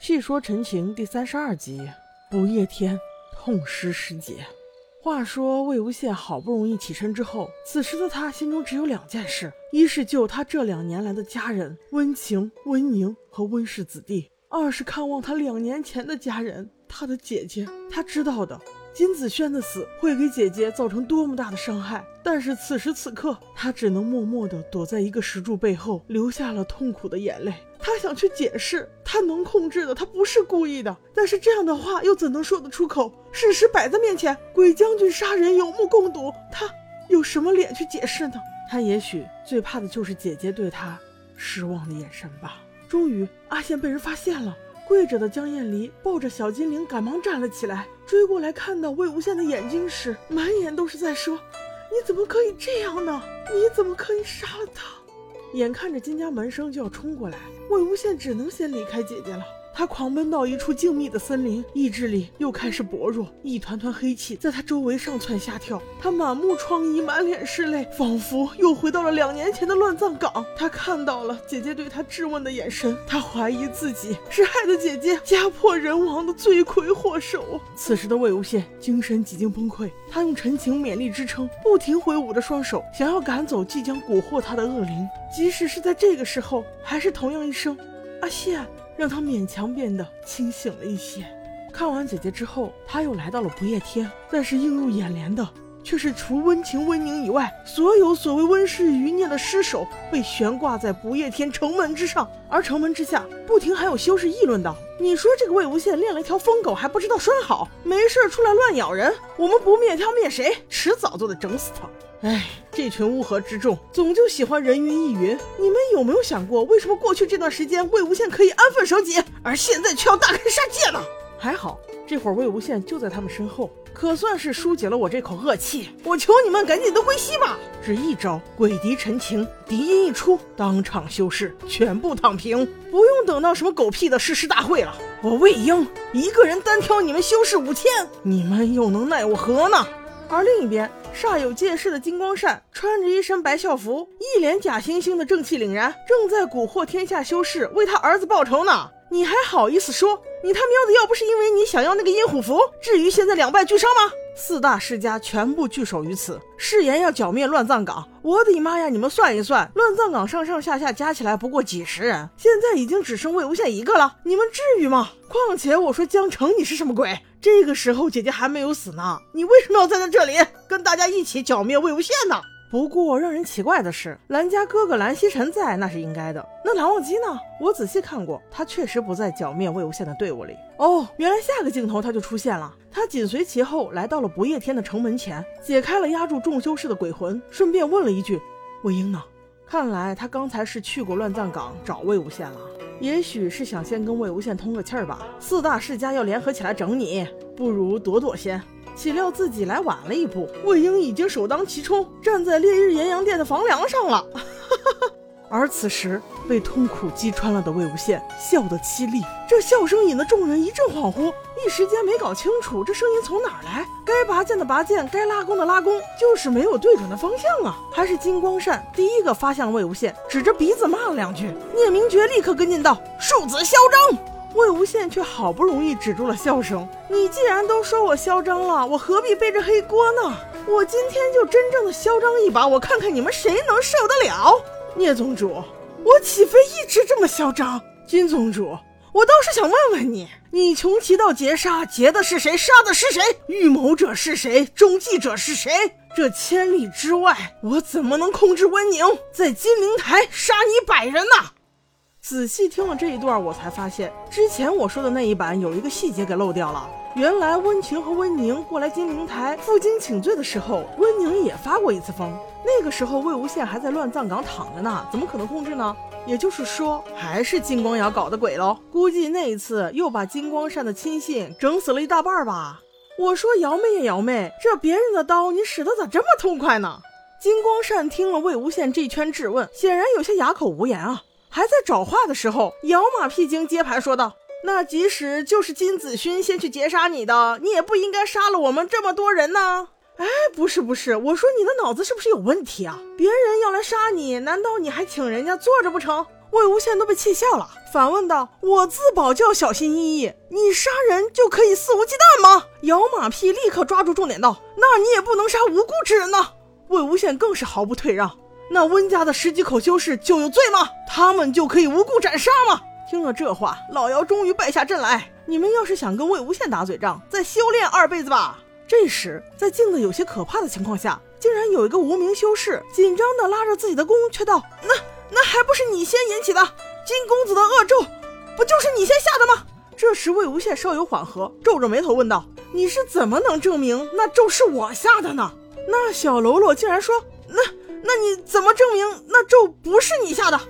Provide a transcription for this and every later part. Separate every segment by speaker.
Speaker 1: 细说陈情第三十二集，不夜天痛失师姐。话说魏无羡好不容易起身之后，此时的他心中只有两件事：一是救他这两年来的家人温情、温宁和温氏子弟；二是看望他两年前的家人，他的姐姐。他知道的。金子轩的死会给姐姐造成多么大的伤害，但是此时此刻，他只能默默地躲在一个石柱背后，流下了痛苦的眼泪。他想去解释，他能控制的，他不是故意的。但是这样的话又怎能说得出口？事实摆在面前，鬼将军杀人有目共睹，他有什么脸去解释呢？他也许最怕的就是姐姐对他失望的眼神吧。终于，阿宪被人发现了。跪着的江厌离抱着小精灵，赶忙站了起来，追过来，看到魏无羡的眼睛时，满眼都是在说：“你怎么可以这样呢？你怎么可以杀了他？”眼看着金家门生就要冲过来，魏无羡只能先离开姐姐了。他狂奔到一处静谧的森林，意志力又开始薄弱，一团团黑气在他周围上蹿下跳。他满目疮痍，满脸是泪，仿佛又回到了两年前的乱葬岗。他看到了姐姐对他质问的眼神，他怀疑自己是害得姐姐家破人亡的罪魁祸首。此时的魏无羡精神几近崩溃，他用陈情勉力支撑，不停挥舞着双手，想要赶走即将蛊惑他的恶灵。即使是在这个时候，还是同样一声阿羡。让他勉强变得清醒了一些。看完姐姐之后，他又来到了不夜天，但是映入眼帘的却是除温情、温宁以外，所有所谓温氏余孽的尸首被悬挂在不夜天城门之上，而城门之下不停还有修士议论道：“你说这个魏无羡练了一条疯狗，还不知道拴好，没事出来乱咬人，我们不灭他灭谁？迟早都得整死他。”哎，这群乌合之众总就喜欢人云亦云。你们有没有想过，为什么过去这段时间魏无羡可以安分守己，而现在却要大开杀戒呢？还好，这会儿魏无羡就在他们身后，可算是疏解了我这口恶气。我求你们赶紧都归西吧！只一招鬼敌陈情，敌音一出，当场修士全部躺平，不用等到什么狗屁的誓师大会了。我魏婴一个人单挑你们修士五千，你们又能奈我何呢？而另一边，煞有介事的金光善穿着一身白校服，一脸假惺惺的正气凛然，正在蛊惑天下修士，为他儿子报仇呢。你还好意思说？你他喵的要不是因为你想要那个阴虎符，至于现在两败俱伤吗？四大世家全部聚首于此，誓言要剿灭乱葬岗。我的妈呀！你们算一算，乱葬岗上上下下加起来不过几十人，现在已经只剩魏无羡一个了。你们至于吗？况且我说江城，你是什么鬼？这个时候姐姐还没有死呢，你为什么要站在这里跟大家一起剿灭魏无羡呢？不过让人奇怪的是，蓝家哥哥蓝曦臣在，那是应该的。那蓝忘机呢？我仔细看过，他确实不在剿灭魏无羡的队伍里。哦，原来下个镜头他就出现了。他紧随其后来到了不夜天的城门前，解开了压住众修士的鬼魂，顺便问了一句：“魏婴呢？”看来他刚才是去过乱葬岗找魏无羡了，也许是想先跟魏无羡通个气儿吧。四大世家要联合起来整你，不如躲躲先。岂料自己来晚了一步，魏婴已经首当其冲，站在烈日炎阳殿的房梁上了。而此时被痛苦击穿了的魏无羡笑得凄厉，这笑声引得众人一阵恍惚，一时间没搞清楚这声音从哪儿来。该拔剑的拔剑，该拉弓的拉弓，就是没有对准的方向啊！还是金光善第一个发现了魏无羡，指着鼻子骂了两句。聂明珏立刻跟进道：“庶子嚣张！”魏无羡却好不容易止住了笑声。你既然都说我嚣张了，我何必背着黑锅呢？我今天就真正的嚣张一把，我看看你们谁能受得了。聂宗主，我岂非一直这么嚣张？金宗主，我倒是想问问你，你穷奇到劫杀，劫的是谁？杀的是谁？预谋者是谁？中计者是谁？这千里之外，我怎么能控制温宁在金陵台杀你百人呢？仔细听了这一段，我才发现之前我说的那一版有一个细节给漏掉了。原来温情和温宁过来金陵台负荆请罪的时候，温宁也发过一次疯。那个时候魏无羡还在乱葬岗躺着呢，怎么可能控制呢？也就是说，还是金光瑶搞的鬼喽。估计那一次又把金光善的亲信整死了一大半吧。我说瑶妹呀，瑶妹，这别人的刀你使得咋这么痛快呢？金光善听了魏无羡这一圈质问，显然有些哑口无言啊。还在找话的时候，姚马屁精接盘说道：“那即使就是金子勋先去劫杀你的，你也不应该杀了我们这么多人呢。”哎，不是不是，我说你的脑子是不是有问题啊？别人要来杀你，难道你还请人家坐着不成？魏无羡都被气笑了，反问道：“我自保就要小心翼翼，你杀人就可以肆无忌惮吗？”姚马屁立刻抓住重点道：“那你也不能杀无辜之人呢。”魏无羡更是毫不退让：“那温家的十几口修士就有罪吗？他们就可以无故斩杀吗？”听了这话，老姚终于败下阵来：“你们要是想跟魏无羡打嘴仗，再修炼二辈子吧。”这时，在境子有些可怕的情况下，竟然有一个无名修士紧张地拉着自己的弓，却道：“那……”那还不是你先引起的？金公子的恶咒，不就是你先下的吗？这时魏无羡稍有缓和，皱着眉头问道：“你是怎么能证明那咒是我下的呢？”那小喽啰竟然说：“那那你怎么证明那咒不是你下的？”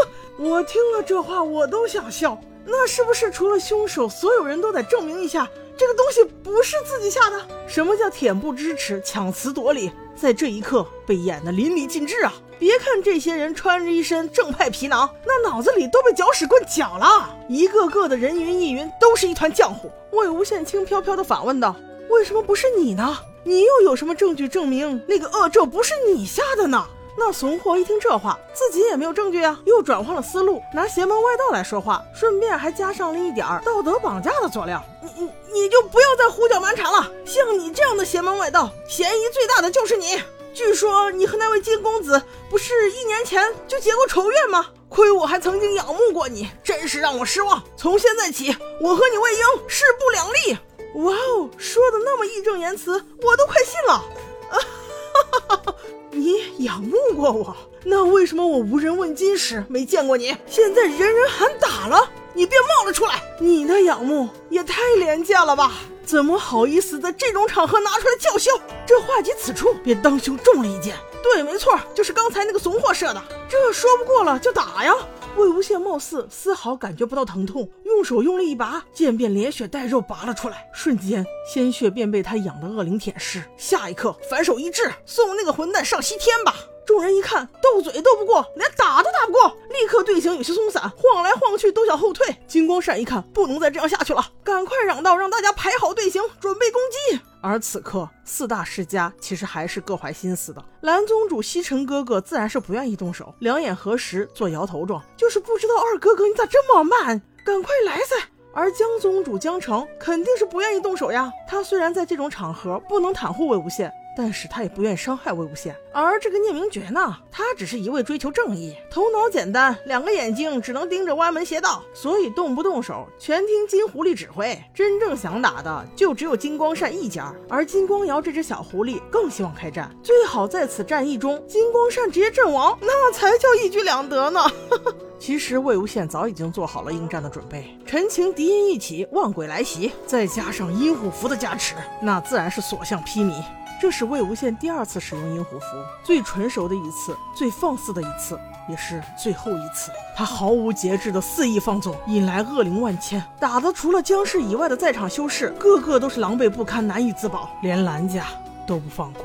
Speaker 1: 我听了这话，我都想笑。那是不是除了凶手，所有人都得证明一下这个东西不是自己下的？什么叫恬不知耻、强词夺理？在这一刻被演得淋漓尽致啊！别看这些人穿着一身正派皮囊，那脑子里都被搅屎棍搅了，一个个的人云亦云，都是一团浆糊。魏无羡轻飘飘地反问道：“为什么不是你呢？你又有什么证据证明那个恶咒不是你下的呢？”那怂货一听这话，自己也没有证据啊，又转换了思路，拿邪门外道来说话，顺便还加上了一点道德绑架的佐料。你你你就不要再胡搅蛮缠了，像你这样的邪门外道，嫌疑最大的就是你。据说你和那位金公子不是一年前就结过仇怨吗？亏我还曾经仰慕过你，真是让我失望。从现在起，我和你魏婴势不两立。哇哦，说的那么义正言辞，我都快信了。啊哈哈哈哈！你仰慕过我，那为什么我无人问津时没见过你？现在人人喊打了，你便冒了出来？你的仰慕也太廉价了吧！怎么好意思在这种场合拿出来叫嚣？这话及此处，便当胸中了一箭。对，没错，就是刚才那个怂货射的。这说不过了就打呀！魏无羡貌似丝毫感觉不到疼痛，用手用力一拔，剑便连血带肉拔了出来，瞬间鲜血便被他养的恶灵舔舐。下一刻，反手一掷，送那个混蛋上西天吧！众人一看，斗嘴斗不过，连打都打不过，立刻队形有些松散，晃来晃去都想后退。金光善一看，不能再这样下去了，赶快嚷道：“让大家排好队形，准备攻击。”而此刻，四大世家其实还是各怀心思的。蓝宗主西城哥哥自然是不愿意动手，两眼合十做摇头状，就是不知道二哥哥你咋这么慢，赶快来噻。而江宗主江城肯定是不愿意动手呀，他虽然在这种场合不能袒护魏无羡。但是他也不愿伤害魏无羡，而这个聂明珏呢，他只是一味追求正义，头脑简单，两个眼睛只能盯着歪门邪道，所以动不动手全听金狐狸指挥。真正想打的就只有金光善一家，而金光瑶这只小狐狸更希望开战，最好在此战役中金光善直接阵亡，那才叫一举两得呢。其实魏无羡早已经做好了应战的准备，陈情敌音一起，万鬼来袭，再加上阴虎符的加持，那自然是所向披靡。这是魏无羡第二次使用阴虎符，最纯熟的一次，最放肆的一次，也是最后一次。他毫无节制的肆意放纵，引来恶灵万千，打的除了江氏以外的在场修士，个个都是狼狈不堪，难以自保，连兰家都不放过。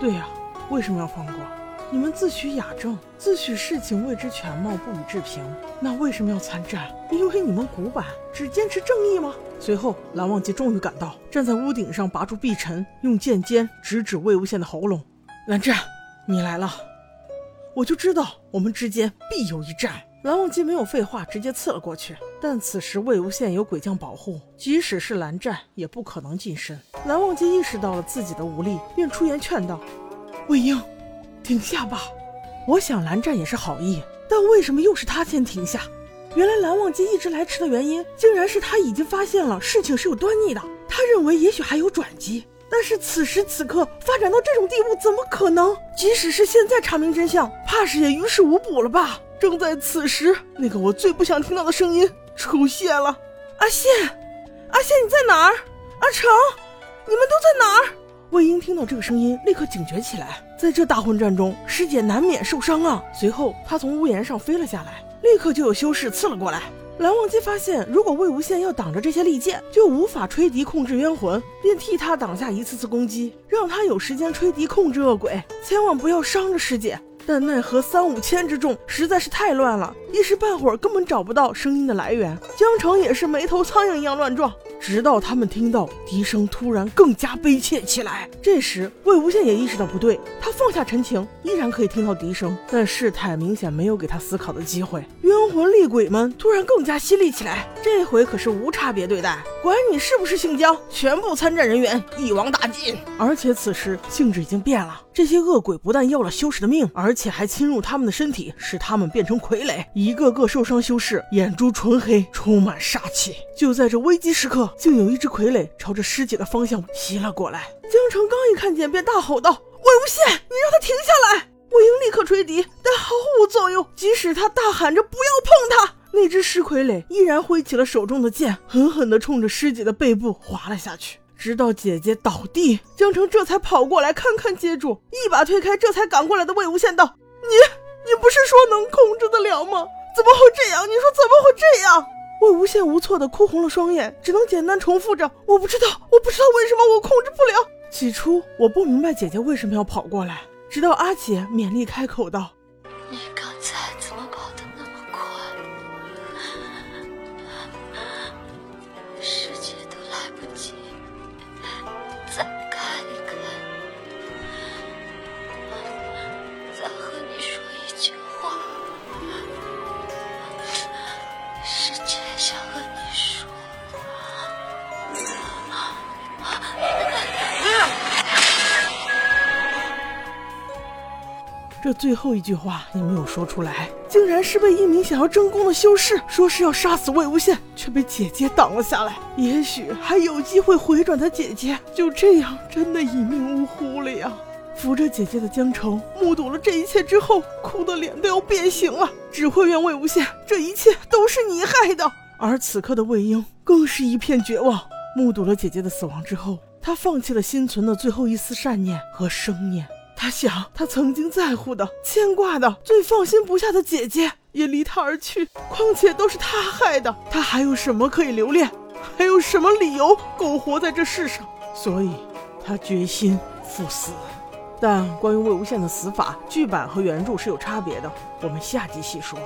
Speaker 1: 对呀，为什么要放过？你们自诩雅正，自诩事情未知全貌，不予置评，那为什么要参战？因为你们古板，只坚持正义吗？随后，蓝忘机终于赶到，站在屋顶上，拔出碧尘，用剑尖直指魏无羡的喉咙。蓝湛，你来了，我就知道我们之间必有一战。蓝忘机没有废话，直接刺了过去。但此时魏无羡有鬼将保护，即使是蓝湛也不可能近身。蓝忘机意识到了自己的无力，便出言劝道：“魏婴。”停下吧，我想蓝湛也是好意，但为什么又是他先停下？原来蓝忘机一直来迟的原因，竟然是他已经发现了事情是有端倪的。他认为也许还有转机，但是此时此刻发展到这种地步，怎么可能？即使是现在查明真相，怕是也于事无补了吧？正在此时，那个我最不想听到的声音出现了：“阿羡，阿羡你在哪儿？阿成，你们都在哪儿？”魏婴听到这个声音，立刻警觉起来。在这大混战中，师姐难免受伤啊。随后，她从屋檐上飞了下来，立刻就有修士刺了过来。蓝忘机发现，如果魏无羡要挡着这些利剑，就无法吹笛控制冤魂，便替他挡下一次次攻击，让他有时间吹笛控制恶鬼，千万不要伤着师姐。但奈何三五千之众实在是太乱了，一时半会儿根本找不到声音的来源。江城也是没头苍蝇一样乱撞。直到他们听到笛声突然更加悲切起来，这时魏无羡也意识到不对，他放下陈情，依然可以听到笛声，但事态明显没有给他思考的机会。冤魂厉鬼们突然更加犀利起来，这回可是无差别对待，管你是不是姓江，全部参战人员一网打尽。而且此时性质已经变了，这些恶鬼不但要了修士的命，而且还侵入他们的身体，使他们变成傀儡，一个个受伤修士眼珠纯黑，充满杀气。就在这危机时刻。竟有一只傀儡朝着师姐的方向袭了过来。江城刚一看见，便大吼道：“魏无羡，你让他停下来！”魏婴立刻吹笛，但毫无作用。即使他大喊着“不要碰他”，那只尸傀儡依然挥起了手中的剑，狠狠地冲着师姐的背部划了下去，直到姐姐倒地，江城这才跑过来看看接住，一把推开这才赶过来的魏无羡，道：“你，你不是说能控制得了吗？怎么会这样？你说怎么会这样？”我无限无措的哭红了双眼，只能简单重复着：“我不知道，我不知道为什么我控制不了。”起初我不明白姐姐为什么要跑过来，直到阿姐勉力开口道：“
Speaker 2: 你刚
Speaker 1: 这最后一句话也没有说出来，竟然是被一名想要争功的修士说是要杀死魏无羡，却被姐姐挡了下来。也许还有机会回转的姐姐，就这样真的一命呜呼了呀！扶着姐姐的江澄目睹了这一切之后，哭的脸都要变形了，只会怨魏无羡，这一切都是你害的。而此刻的魏婴更是一片绝望，目睹了姐姐的死亡之后，他放弃了心存的最后一丝善念和生念。他想，他曾经在乎的、牵挂的、最放心不下的姐姐也离他而去，况且都是他害的，他还有什么可以留恋？还有什么理由苟活在这世上？所以，他决心赴死。但关于魏无羡的死法，剧版和原著是有差别的，我们下集细说。